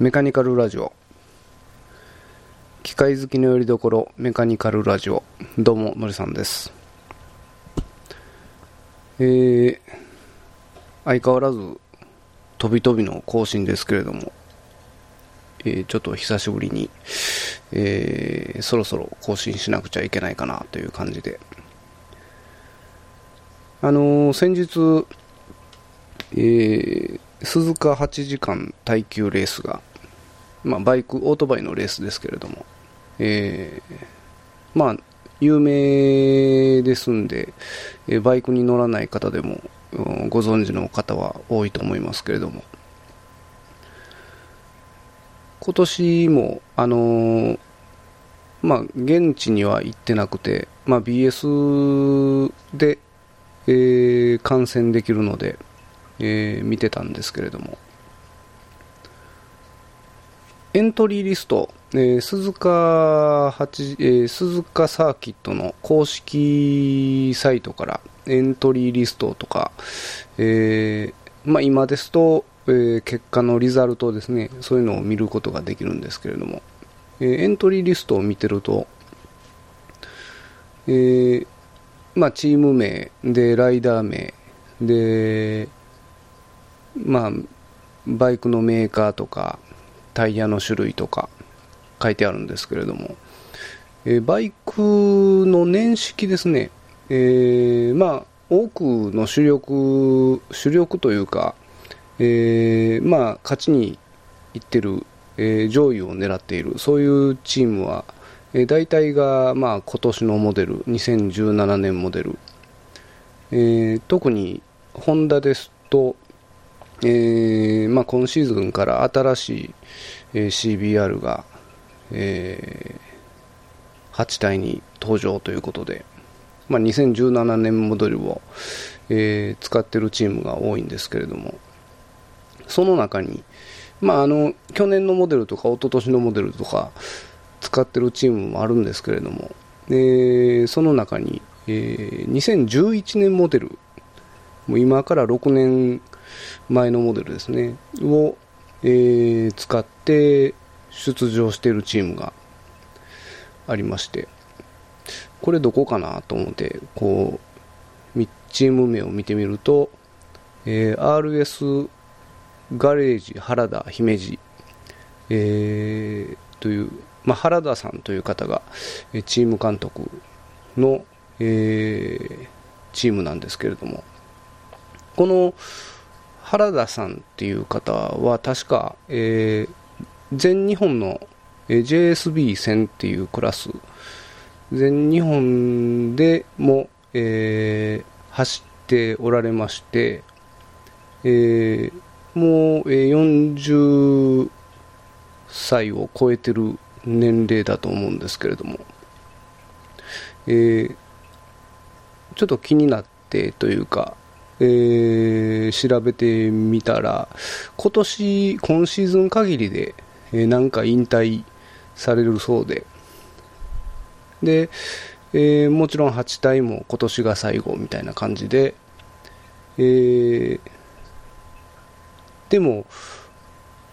メカニカルラジオ。機械好きのよりどころメカニカルラジオ。どうものりさんです。えー、相変わらず飛び飛びの更新ですけれども、えー、ちょっと久しぶりに、えー、そろそろ更新しなくちゃいけないかなという感じで。あの、先日、えー、鈴鹿8時間耐久レースがまあ、バイク、オートバイのレースですけれども、えー、まあ、有名ですんで、えー、バイクに乗らない方でも、ご存知の方は多いと思いますけれども、今年も、あのー、まあ、現地には行ってなくて、まあ、BS で、えー、観戦できるので、えー、見てたんですけれども、エントリーリスト、えー、鈴鹿8、えー、鈴鹿サーキットの公式サイトからエントリーリストとか、えー、まあ、今ですと、えー、結果のリザルトですね、そういうのを見ることができるんですけれども、えー、エントリーリストを見てると、えー、まあ、チーム名で、ライダー名で、まあ、バイクのメーカーとか、タイヤの種類とか書いてあるんですけれども、えー、バイクの年式ですね、えー、まあ、多くの主力、主力というか、えー、まあ、勝ちにいってる、え、上位を狙っている、そういうチームは、え、大体が、まあ、今年のモデル、2017年モデル、え、特にホンダですと、えーまあ、今シーズンから新しい、え、CBR が、えー、8体に登場ということで、まあ、2017年モデルを、えー、使っているチームが多いんですけれどもその中に、まあ、あの去年のモデルとか一昨年のモデルとか使ってるチームもあるんですけれども、えー、その中に、えー、2011年モデルもう今から6年前のモデルですね、を、えー、使って出場しているチームがありまして、これどこかなと思って、こう、チーム名を見てみると、えー、RS ガレージ原田姫路、えー、という、まあ、原田さんという方がチーム監督の、えー、チームなんですけれども。この原田さんっていう方は確か、えー、全日本の JSB1000 っていうクラス全日本でも、えー、走っておられまして、えー、もう、40歳を超えてる年齢だと思うんですけれども、えー、ちょっと気になってというか、えー、調べてみたら、今年、今シーズン限りで、えー、なんか引退されるそうで、で、えー、もちろん8体も今年が最後みたいな感じで、えー、でも、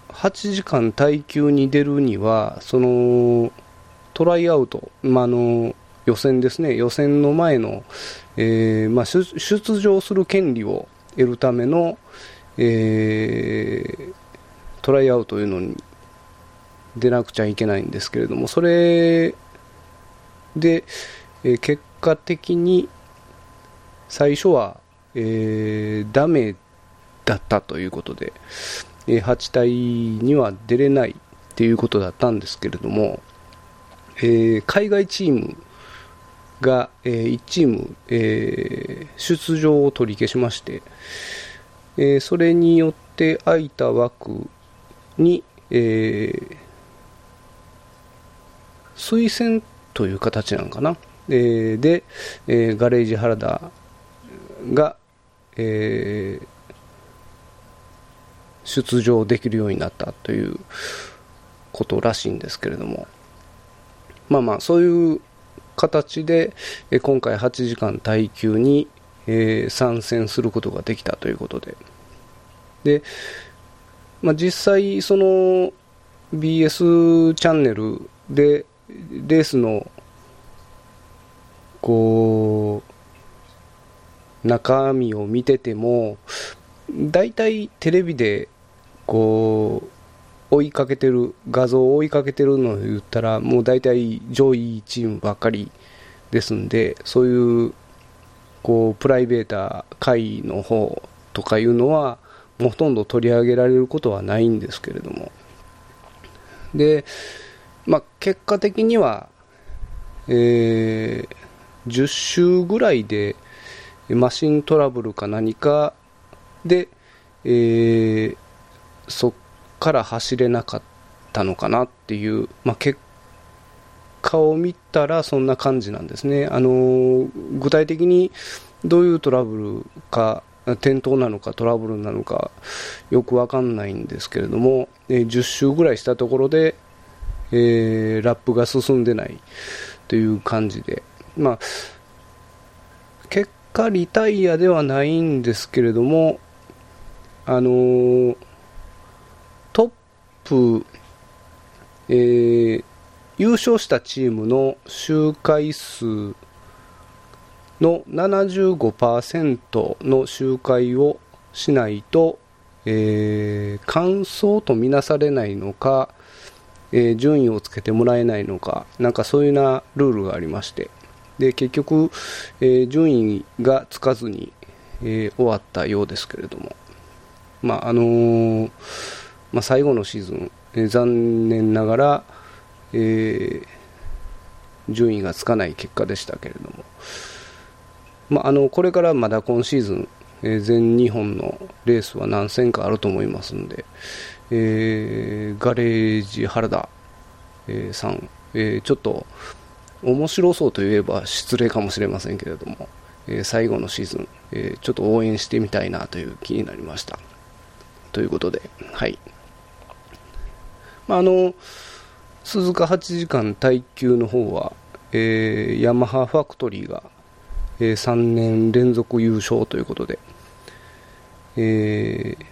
8時間耐久に出るには、その、トライアウト、まあの予選ですね、予選の前の、えーまあ、出場する権利を得るための、えー、トライアウトというのに出なくちゃいけないんですけれども、それで、えー、結果的に最初は、えー、ダメだったということで、えー、8体には出れないっていうことだったんですけれども、えー、海外チームが、えー、1チーム、えー、出場を取り消しまして、えー、それによって空いた枠に、えー、推薦という形なのかな、えー、で、えー、ガレージ原田が、えー、出場できるようになったということらしいんですけれども。まあまあそういう形で、え今回8時間耐久に、え参戦することができたということで。で、まあ、実際、その、BS チャンネルでレースのこう中身を見てても大体テレビでこう追いかけてる画像を追いかけてるのを言ったらもう大体上位チームばっかりですんでそういうこうプライベーター会の方とかいうのはもうほとんど取り上げられることはないんですけれども。で、まあ、結果的には、えー、10周ぐらいでマシントラブルか何かで、えー、そっから走れなかったのかなっていう、まあ、結果を見たらそんな感じなんですね。あの具体的にどういうトラブルか転倒なのかトラブルなのかよくわかんないんですけれども、え、10周ぐらいしたところで、えー、ラップが進んでないという感じで、まあ、結果リタイアではないんですけれども、あのー、プ、えー、優勝したチームの周回数の75%の周回をしないと、えー、完走とみなされないのか、えー、順位をつけてもらえないのか、なんかそういうなルールがありまして、で結局、えー、順位がつかずに、えー、終わったようですけれども、まああのー、まあ、最後のシーズン、えー、残念ながら、えー、順位がつかない結果でしたけれども、まあ、あのこれからまだ今シーズン、えー、全日本のレースは何戦かあると思いますんで、えー、ガレージ原田、えー、さん、えー、ちょっと面白そうといえば失礼かもしれませんけれども、えー、最後のシーズン、えー、ちょっと応援してみたいなという気になりました。ということではい。まああの鈴鹿8時間耐久の方は、えー、ヤマハファクトリーがえー、3年連続優勝ということで、えー、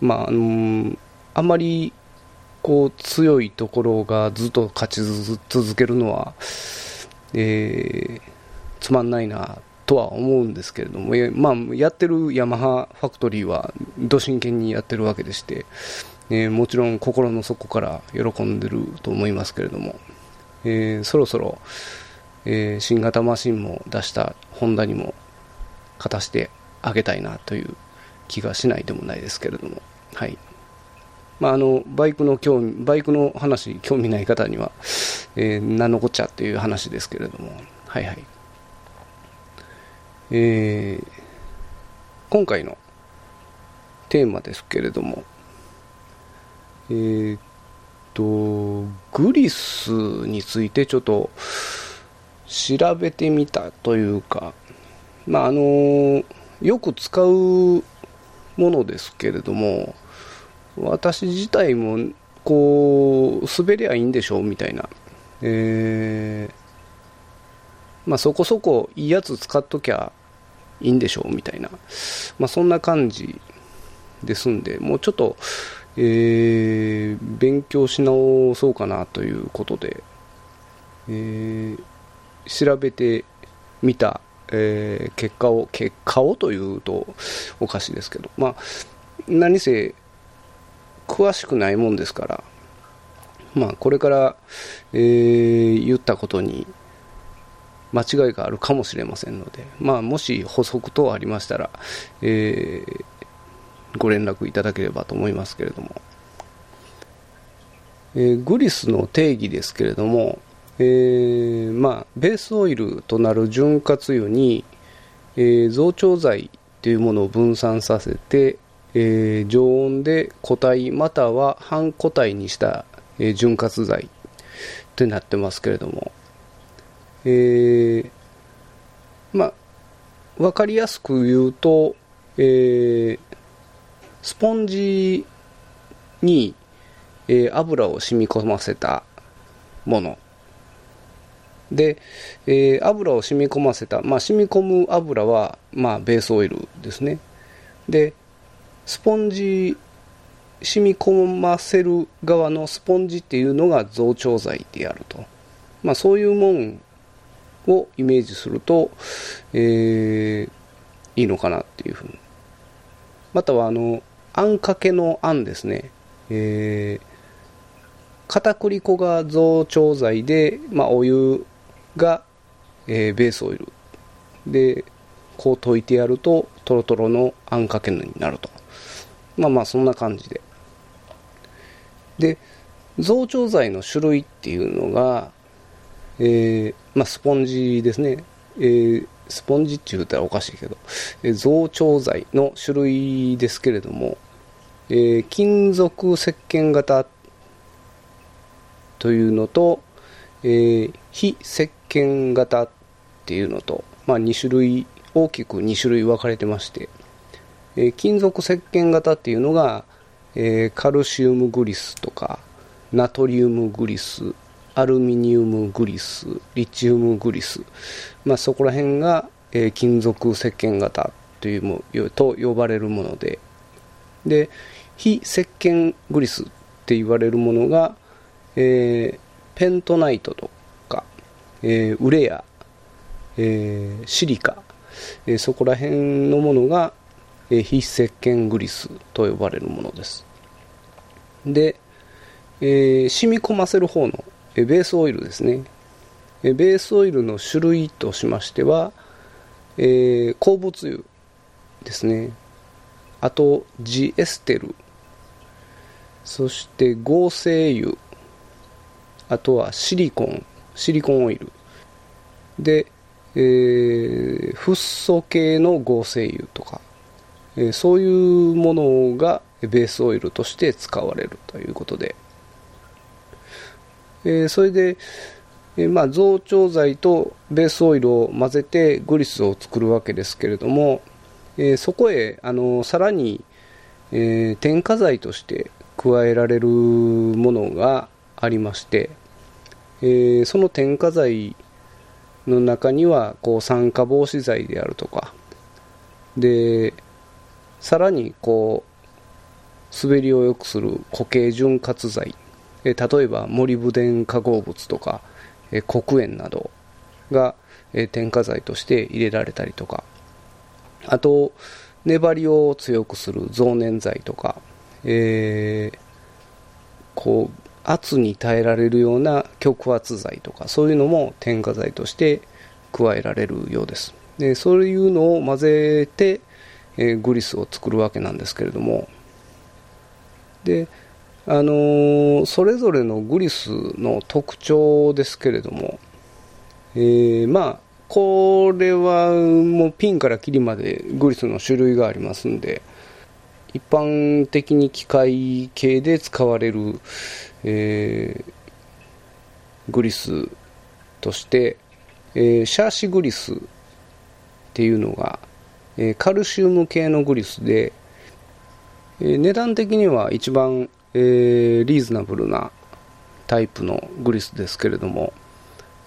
まあ、あの、あまりこう強いところがずっと勝ち続けるのは、えー、つまんないなとは思うんですけれども、まあ、やってるヤマハファクトリーはど真剣にやってるわけでして、えー、もちろん心の底から喜んでると思いますけれども、えー、そろそろ、えー、新型マシンも出したホンダにも勝たしてあげたいなという気がしないでもないですけれども、はい。まあ、あのバイクの興味バイクの話興味ない方には、えー、何のこっちゃっていう話ですけれども、はいはい。えー、今回のテーマですけれども、え、っとグリスについてちょっと調べてみたというか、まあ、あのよく使うものですけれども私自体もこう滑りゃいいんでしょうみたいな、えー、まあ、そこそこいいやつ使っときゃいいんでしょうみたいな、まあ、そんな感じですんでもうちょっと、えー、勉強し直そうかなということで、えー調べてみた、えー、結果を結果をというとおかしいですけどまあ何せ詳しくないもんですからまあこれから、えー、言ったことに間違いがあるかもしれませんので、まあ、もし補足等ありましたら、えー、ご連絡いただければと思いますけれども、えー、グリスの定義ですけれども、えー、まあ、ベースオイルとなる潤滑油に、えー、増長剤というものを分散させて、えー、常温で固体または半固体にした、え、潤滑剤となってますけれども、えー、まあ、分かりやすく言うと、えー、スポンジに、えー、油を染み込ませたもの。で、えー、油を染み込ませた、まあ、染み込む油は、まあ、ベースオイルですね。でスポンジ染み込ませる側のスポンジっていうのが増長剤であると、まあ、そういうもんをイメージすると、えー、いいのかなっていうふうに。またはあのあんかけのあんですね、えー、片栗粉が増長剤で、まあ、お湯が、えー、ベースオイル。でこう溶いてやるとトロトロのあんかけになると。まあまあそんな感じで。で増長剤の種類っていうのが、えーまあ、スポンジですね、えー、スポンジって言うたらおかしいけど、えー、増長剤の種類ですけれども、えー、金属石鹸型というのと、えー、非石鹸型っていうのと、まあ、2種類大きく2種類分かれてまして、えー、金属石鹸型っていうのが、えー、カルシウムグリスとかナトリウムグリスアルミニウムグリスリチウムグリス、まあ、そこら辺が、えー、金属石鹸型というもと呼ばれるものでで非石鹸グリスって言われるものが、えー、ペントナイトとか、えー、ウレア、えー、シリカ、えー、そこら辺のものが、えー、非石鹸グリスと呼ばれるものです。で、えー、染み込ませる方の、えー、ベースオイルですね、えー、ベースオイルの種類としましては、えー、鉱物油ですね。あとジエステルそして合成油。あとはシリコン。シリコンオイル。で、えー、フッ素系の合成油とか、えー、そういうものがベースオイルとして使われるということで、えー、それで、えー、まあ、増長剤とベースオイルを混ぜてグリスを作るわけですけれども、えそこへあのさらに、え添加剤として加えられるものがありまして、えー、その添加剤の中にはこう酸化防止剤であるとかでさらにこう滑りを良くする固形潤滑剤、えー、例えばモリブデン化合物とか、えー、黒鉛などが、え、添加剤として入れられたりとかあと粘りを強くする増粘剤とか、えー、こう圧に耐えられるような極圧剤とかそういうのも添加剤として加えられるようです。でそういうのを混ぜて、えー、グリスを作るわけなんですけれども。であのー、それぞれのグリスの特徴ですけれども、えー、まあこれはもうピンからキリまでグリスの種類がありますんで一般的に機械系で使われる、えー、グリスとして、えー、シャーシグリスっていうのが、えー、カルシウム系のグリスで、えー、値段的には一番、えー、リーズナブルなタイプのグリスですけれども、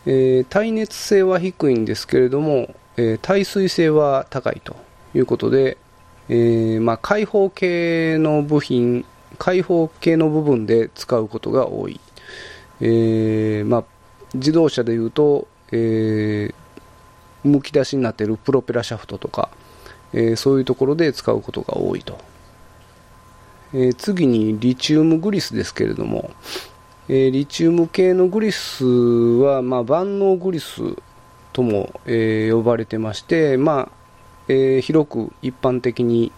えー、耐熱性は低いんですけれども、えー、耐水性は高いということで、えーまあ、開放系の部品開放系の部分で使うことが多い、えーまあ、自動車でいうと、えー、むき出しになっているプロペラシャフトとか、え、そういうところで使うことが多いと、え、次にリチウムグリスですけれども、え、リチウム系のグリスは、まあ、万能グリスとも、え、呼ばれてまして、まあえー、広く一般的に、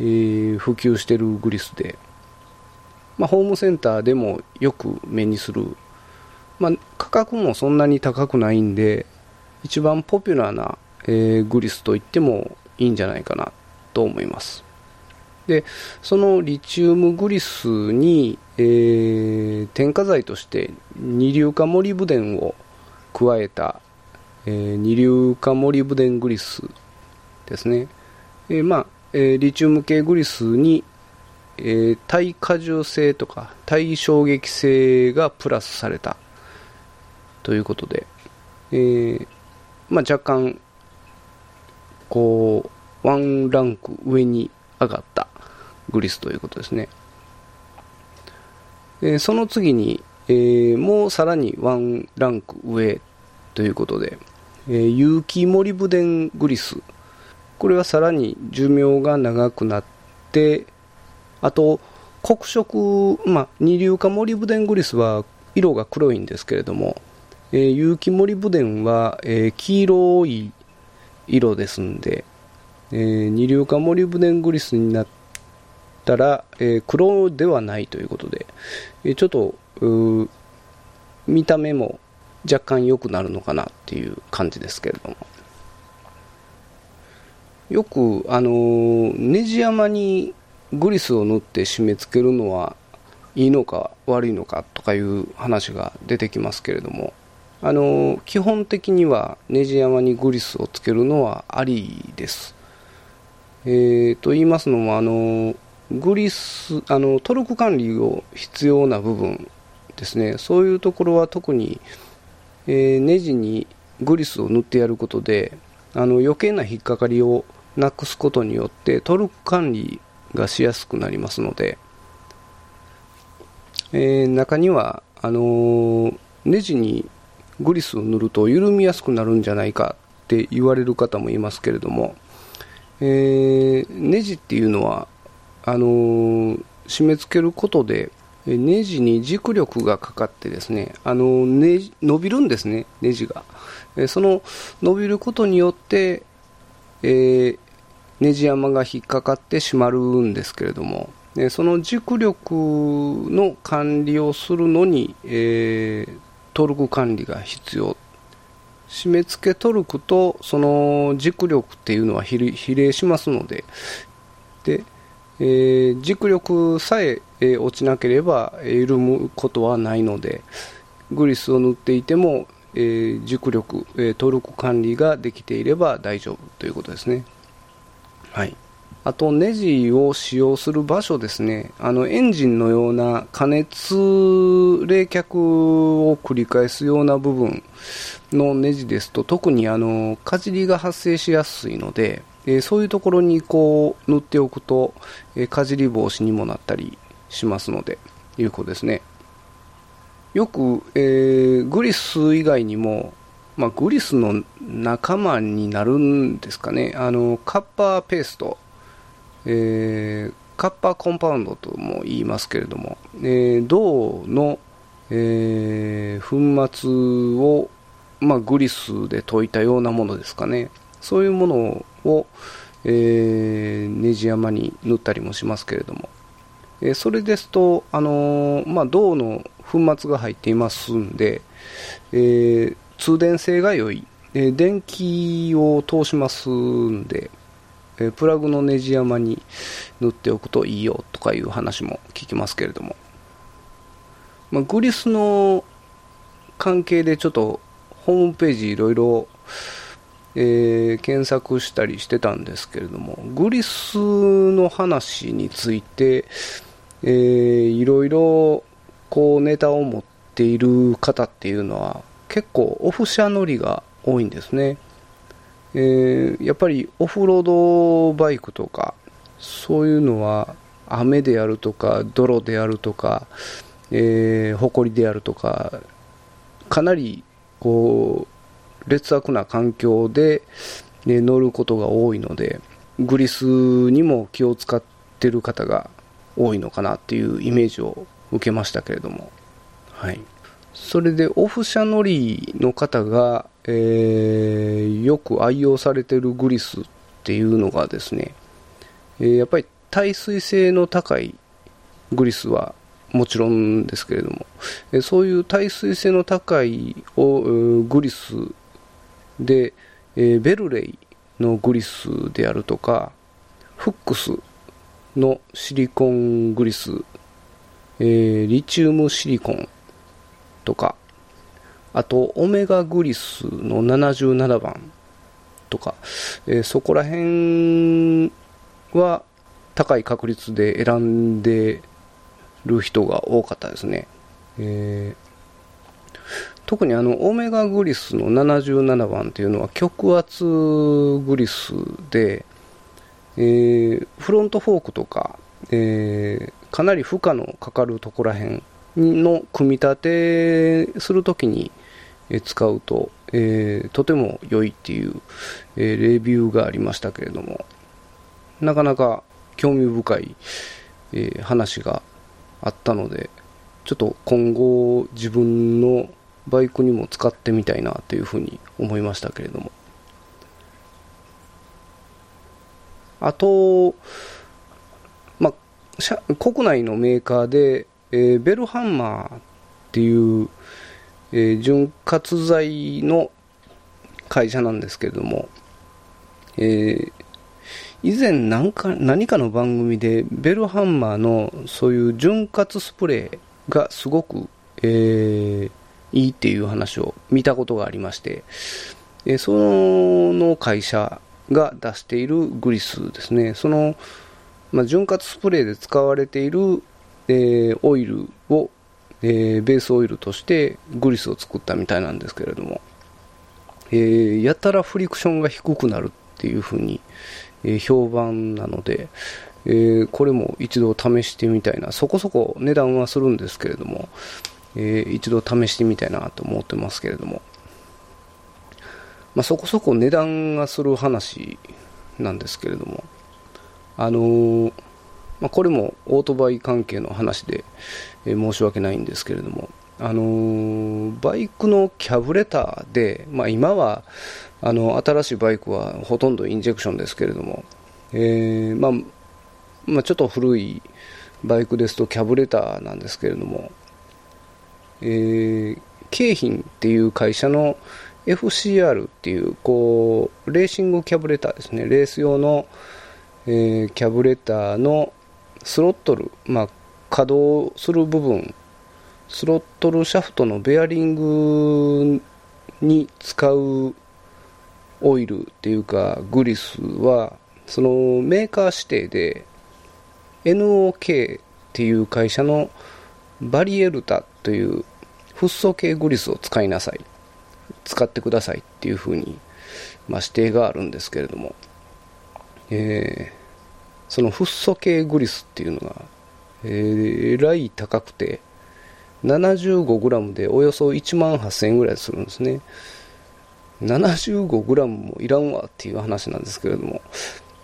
えー、普及しているグリスで、まあ、ホームセンターでもよく目にする、まあ、価格もそんなに高くないんで一番ポピュラーな、えー、グリスといってもいいんじゃないかなと思います。でそのリチウムグリスに、えー、添加剤として二硫化モリブデンを加えた、えー、二硫化モリブデングリスですね、えー、まあ、えー、リチウム系グリスにえー、耐荷重性とか耐衝撃性がプラスされた。ということで、えーまあ、若干こうワンランク上に上がったグリスということですね。えその次に、えもうさらにワンランク上ということで、え有機モリブデングリスこれはさらに寿命が長くなってあと黒色、まあ、二硫化モリブデングリスは色が黒いんですけれども、えー、有機モリブデンは、えー、黄色い色ですんで、えー、二硫化モリブデングリスになったら、え、黒ではないということで、え、ちょっと見た目も若干良くなるのかなっていう感じですけれども。よくあのネジ山にグリスを塗って締め付けるのはいいのか悪いのかとかいう話が出てきますけれどもあの基本的にはネジ山にグリスをつけるのはありです。えー、と言いますのもあのグリスあのトルク管理を必要な部分ですねそういうところは特に、えー、ネジにグリスを塗ってやることであの余計な引っかかりをなくすことによってトルク管理がしやすくなりますので、えー、中にはあのー、ネジにグリスを塗ると緩みやすくなるんじゃないかって言われる方もいますけれども、えー、ネジっていうのはあの締め付けることでネジに軸力がかかってですねあのね伸びるんですねネジが。その伸びることによって、えー、ネジ山が引っかかってしまうんですけれども、その軸力の管理をするのに、えー、トルク管理が必要。締め付けトルクとその軸力っていうのは比例しますので。で、えー、軸力さええ落ちなければ緩むことはないのでグリスを塗っていても、えー、軸力、えトルク管理ができていれば大丈夫ということですね。はい、あとネジを使用する場所ですねあのエンジンのような加熱冷却を繰り返すような部分のネジですと特にあのかじりが発生しやすいので、えー、そういうところにこう塗っておくと、えー、かじり防止にもなったりしますので有効ですね。よく、えー、グリス以外にもまあ、グリスの仲間になるんですかね、あのカッパーペースト、えー、カッパーコンパウンドとも言いますけれども、えー、銅の、えー、粉末を、まあ、グリスで溶いたようなものですかね、そういうものを、えー、ネジ山に塗ったりもしますけれども、え、それですと、あの、まあ、銅の粉末が入っていますんで、え、通電性が良い、え、電気を通しますんで、え、プラグのネジ山に塗っておくといいよとかいう話も聞きますけれども、まあ、グリスの関係でちょっとホームページいろいろえー、検索したりしてたんですけれどもグリスの話について、えー、いろいろこうネタを持っている方っていうのは結構オフ車乗りが多いんですね、えー、やっぱりオフロードバイクとかそういうのは雨であるとか泥であるとか、えー、埃であるとかかなりこう劣悪な環境で、ね、乗ることが多いのでグリスにも気を使ってる方が多いのかなっていうイメージを受けましたけれども。はい。それでオフ車乗りの方が、えー、よく愛用されてるグリスっていうのがですね、えー、やっぱり耐水性の高いグリスはもちろんですけれども、えー、そういう耐水性の高いおグリスで、えベルレイのグリスであるとかフックスのシリコングリス、えリチウムシリコンとか、あと、オメガグリスの77番とか、えー、そこら辺は高い確率で選んでる人が多かったですね。えー、特にあの、オメガグリスの77番っていうのは極圧グリスで、えー、フロントフォークとか、えー、かなり負荷のかかるところら辺の組み立てするときに使うと、えー、とても良いっていう、え、レビューがありましたけれどもなかなか興味深い、え、話があったのでちょっと今後自分のバイクにも使ってみたいなというふうに思いましたけれども。あと、まあ、国内のメーカーで、えー、ベルハンマーっていう、えー、潤滑剤の会社なんですけれども、えー、以前何か何かの番組でベルハンマーのそういう潤滑スプレーがすごく、えー、いいっていう話を見たことがありまして、えその会社が出しているグリスですね、その、まあ、潤滑スプレーで使われている、えー、オイルを、えー、ベースオイルとしてグリスを作ったみたいなんですけれども、えー、やたらフリクションが低くなるっていうふうに、え評判なので、え、これも一度試してみたいな、そこそこ値段はするんですけれども、えー、一度試してみたいなと思ってますけれども、まあ、そこそこ値段がする話なんですけれども、あのー、まあ、これもオートバイ関係の話で、え申し訳ないんですけれども、あのバイクのキャブレターで、まあ、今はあの新しいバイクはほとんどインジェクションですけれども、えー、まあ、まあ、ちょっと古いバイクですとキャブレターなんですけれども、えー、京浜っていう会社の FCR っていうこうレーシングキャブレターですね。レース用の、えー、キャブレターのスロットル、まあ、稼働する部分。スロットルシャフトのベアリングに使うオイルっていうかグリスはそのメーカー指定で NOK っていう会社のバリエルタというフッ素系グリスを使いなさい。使ってくださいっていうふうに、まあ、指定があるんですけれども、えー、そのフッ素系グリスっていうのが、えー、えらい高くて 75g でおよそ1万8000円ぐらいするんですね。75g もいらんわっていう話なんですけれども。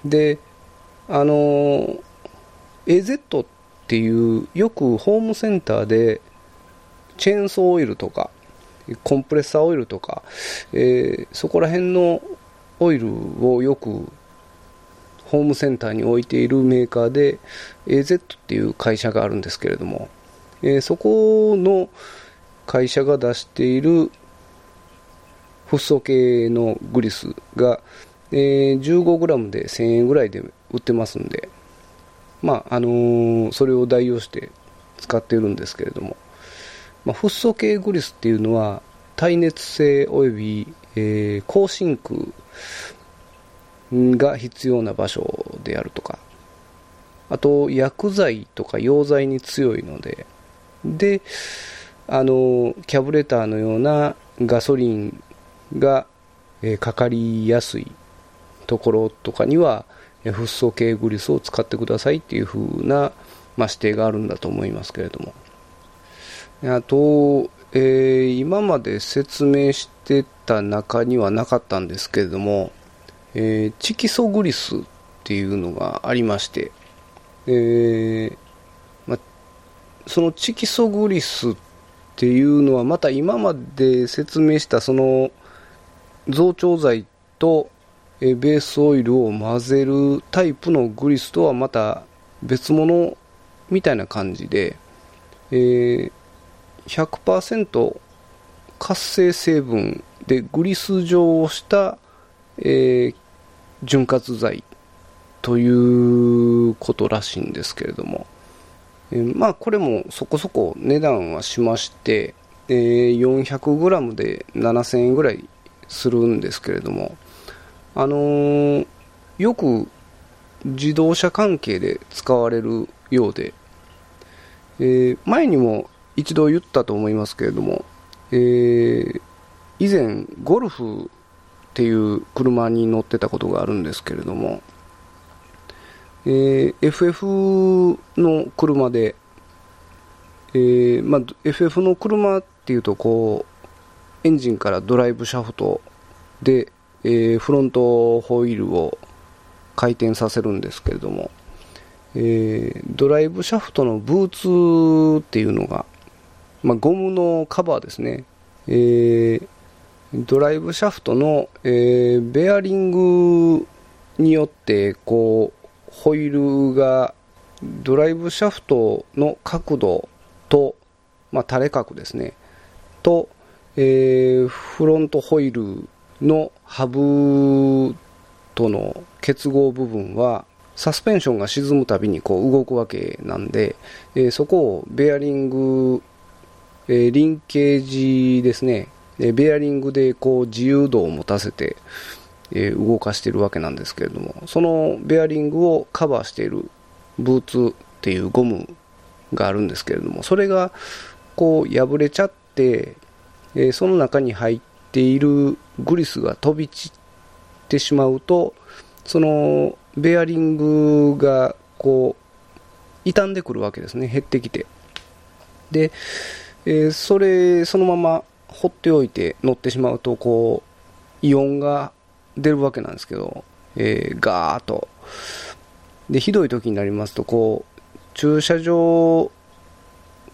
であのー AZ っていうよくホームセンターでチェーンソーオイルとかコンプレッサーオイルとか、えー、そこら辺のオイルをよくホームセンターに置いているメーカーで AZ っていう会社があるんですけれども、えー、そこの会社が出しているフッ素系のグリスが、えー、15g で1000円ぐらいで売ってますんで、まああのー、それを代用して使っているんですけれども、まあ、フッ素系グリスっていうのは耐熱性および、えー、高真空が必要な場所であるとかあと薬剤とか溶剤に強いのでであのキャブレターのようなガソリンが、えー、かかりやすいところとかにはフッ素系グリスを使ってくださいっていう風な、まあ、指定があるんだと思いますけれども。あと、えー、今まで説明してた中にはなかったんですけれども、えー、チキソグリスっていうのがありまして、えーま、そのチキソグリスっていうのはまた今まで説明したその増長剤とベースオイルを混ぜるタイプのグリスとはまた別物みたいな感じで、えー、100%活性成分でグリス状をした、えー、潤滑剤ということらしいんですけれども、えー、まあこれもそこそこ値段はしまして、えー、400g で7000円ぐらいするんですけれども、あのー、よく自動車関係で使われるようで、えー、前にも一度言ったと思いますけれども、えー、以前ゴルフっていう車に乗ってたことがあるんですけれども、えー、FF の車で、えーまあ、FF の車っていうとこうエンジンからドライブシャフトで、えー、フロントホイールを回転させるんですけれども、えー、ドライブシャフトのブーツっていうのが、まあ、ゴムのカバーですね、えー、ドライブシャフトの、えー、ベアリングによってこうホイールがドライブシャフトの角度と、まあ、垂れ角ですね。と、えー、フロントホイールのハブとの結合部分はサスペンションが沈むたびにこう動くわけなんで、えー、そこをベアリング、え、リンケージですね、えベアリングでこう自由度を持たせて、え動かしているわけなんですけれどもそのベアリングをカバーしているブーツっていうゴムがあるんですけれどもそれがこう破れちゃって、えその中に入っているグリスが飛び散ってしまうとそのベアリングがこう傷んでくるわけですね。減ってきて。で、えー、それそのまま放っておいて乗ってしまうとこうイオンが出るわけなんですけど、えー、ガーッと。でひどい時になりますとこう駐車場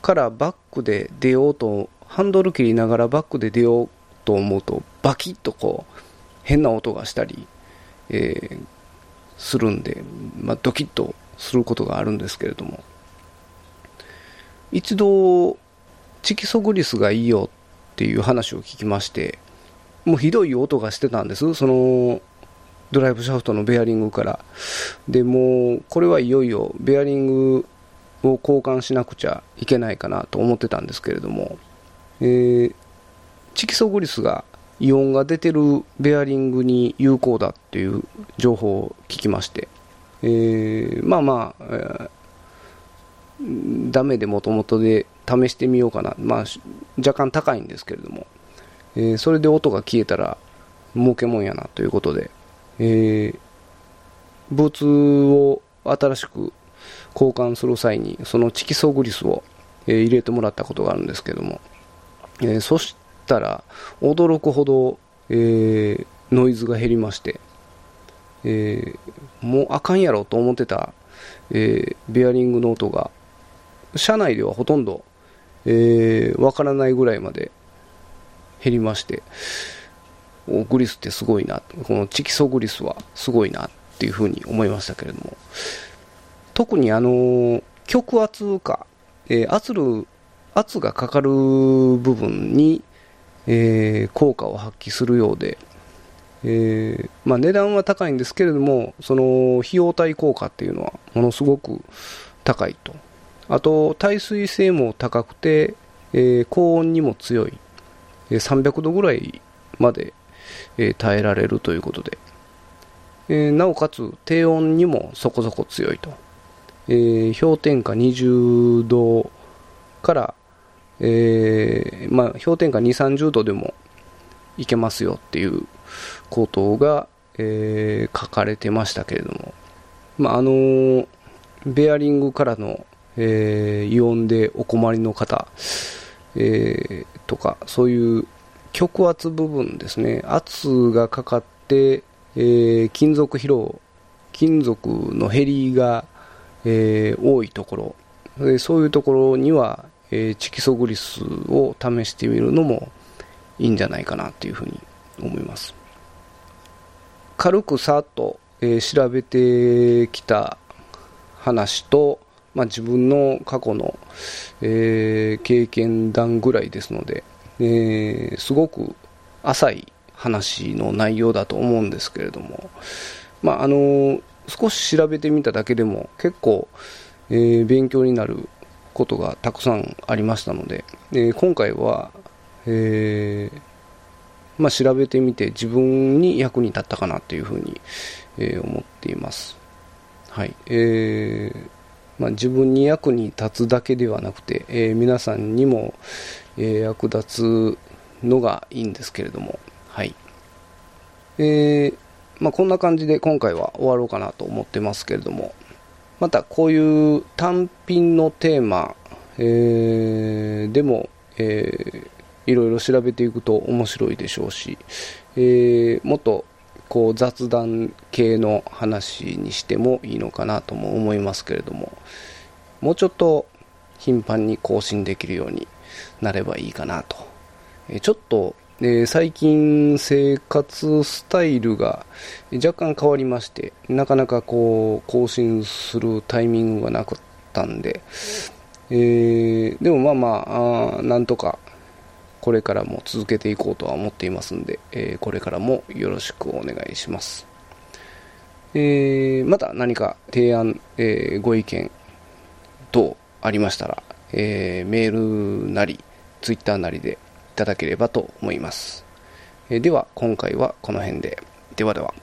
からバックで出ようとハンドル切りながらバックで出ようと思うとバキッとこう変な音がしたり、えー、するんで、まあ、ドキッとすることがあるんですけれども。一度チキソグリスがいいよっていう話を聞きましてもうひどい音がしてたんです。そのドライブシャフトのベアリングから。でもうこれはいよいよベアリングを交換しなくちゃいけないかなと思ってたんですけれども、えー、チキソグリスがイオンが出てるベアリングに有効だっていう情報を聞きまして、えー、まあまあ、えー、ダメでもともとで試してみようかな、まあ、若干高いんですけれども、えー、それで音が消えたら儲けもんやなということで、えー、ブーツを新しく交換する際にそのチキソグリスを、えー、入れてもらったことがあるんですけども、え、そしたら驚くほど、え、ノイズが減りまして、え、もうあかんやろと思ってた、え、ベアリングの音が車内ではほとんど、えー、わからないぐらいまで減りましてグリスってすごいなこのチキソグリスはすごいなっていうふうに思いましたけれども。特にあの極圧化、えー、圧る圧がかかる部分に、えー、効果を発揮するようで、えー、まあ、値段は高いんですけれどもその費用対効果っていうのはものすごく高いとあと耐水性も高くて、えー、高温にも強いえ300度ぐらいまで、え耐えられるということで、えなおかつ低温にもそこそこ強いと、え氷点下20度から、えー、まあ、氷点下2、30度でもいけますよっていうことが、えー、書かれてましたけれども、まあ、あの、ベアリングからの、えイオンでお困りの方、えとか、そういう極圧部分ですね、圧がかかって、え金属疲労、金属の減りが、え多いところ。で、そういうところには、えー、チキソグリスを試してみるのもいいんじゃないかなというふうに思います。軽くさっと、え、調べてきた話と、まあ、自分の過去の、えー、経験談ぐらいですので、えー、すごく浅い話の内容だと思うんですけれども、まあ、あの少し調べてみただけでも結構、えー、勉強になることがたくさんありましたので、え、今回は、え、まあ、調べてみて自分に役に立ったかなというふうに、え、思っています。はいえーまあ、自分に役に立つだけではなくて、え皆さんにも、え役立つのがいいんですけれども、はい。えまあ、こんな感じで今回は終わろうかなと思ってますけれども、またこういう単品のテーマ、えー、でも、えー、いろいろ調べていくと面白いでしょうし、えー、もっとこう雑談系の話にしてもいいのかなとも思いますけれどももうちょっと頻繁に更新できるようになればいいかなと、えちょっと、え最近生活スタイルが若干変わりましてなかなかこう更新するタイミングがなかったんで、えー、でもまあまああなんとかこれからも続けていこうとは思っていますんで、え、これからもよろしくお願いします。え、また何か提案、え、ご意見等ありましたら、えメールなり、ツイッターなりでいただければと思います。えでは、今回はこの辺で。ではでは。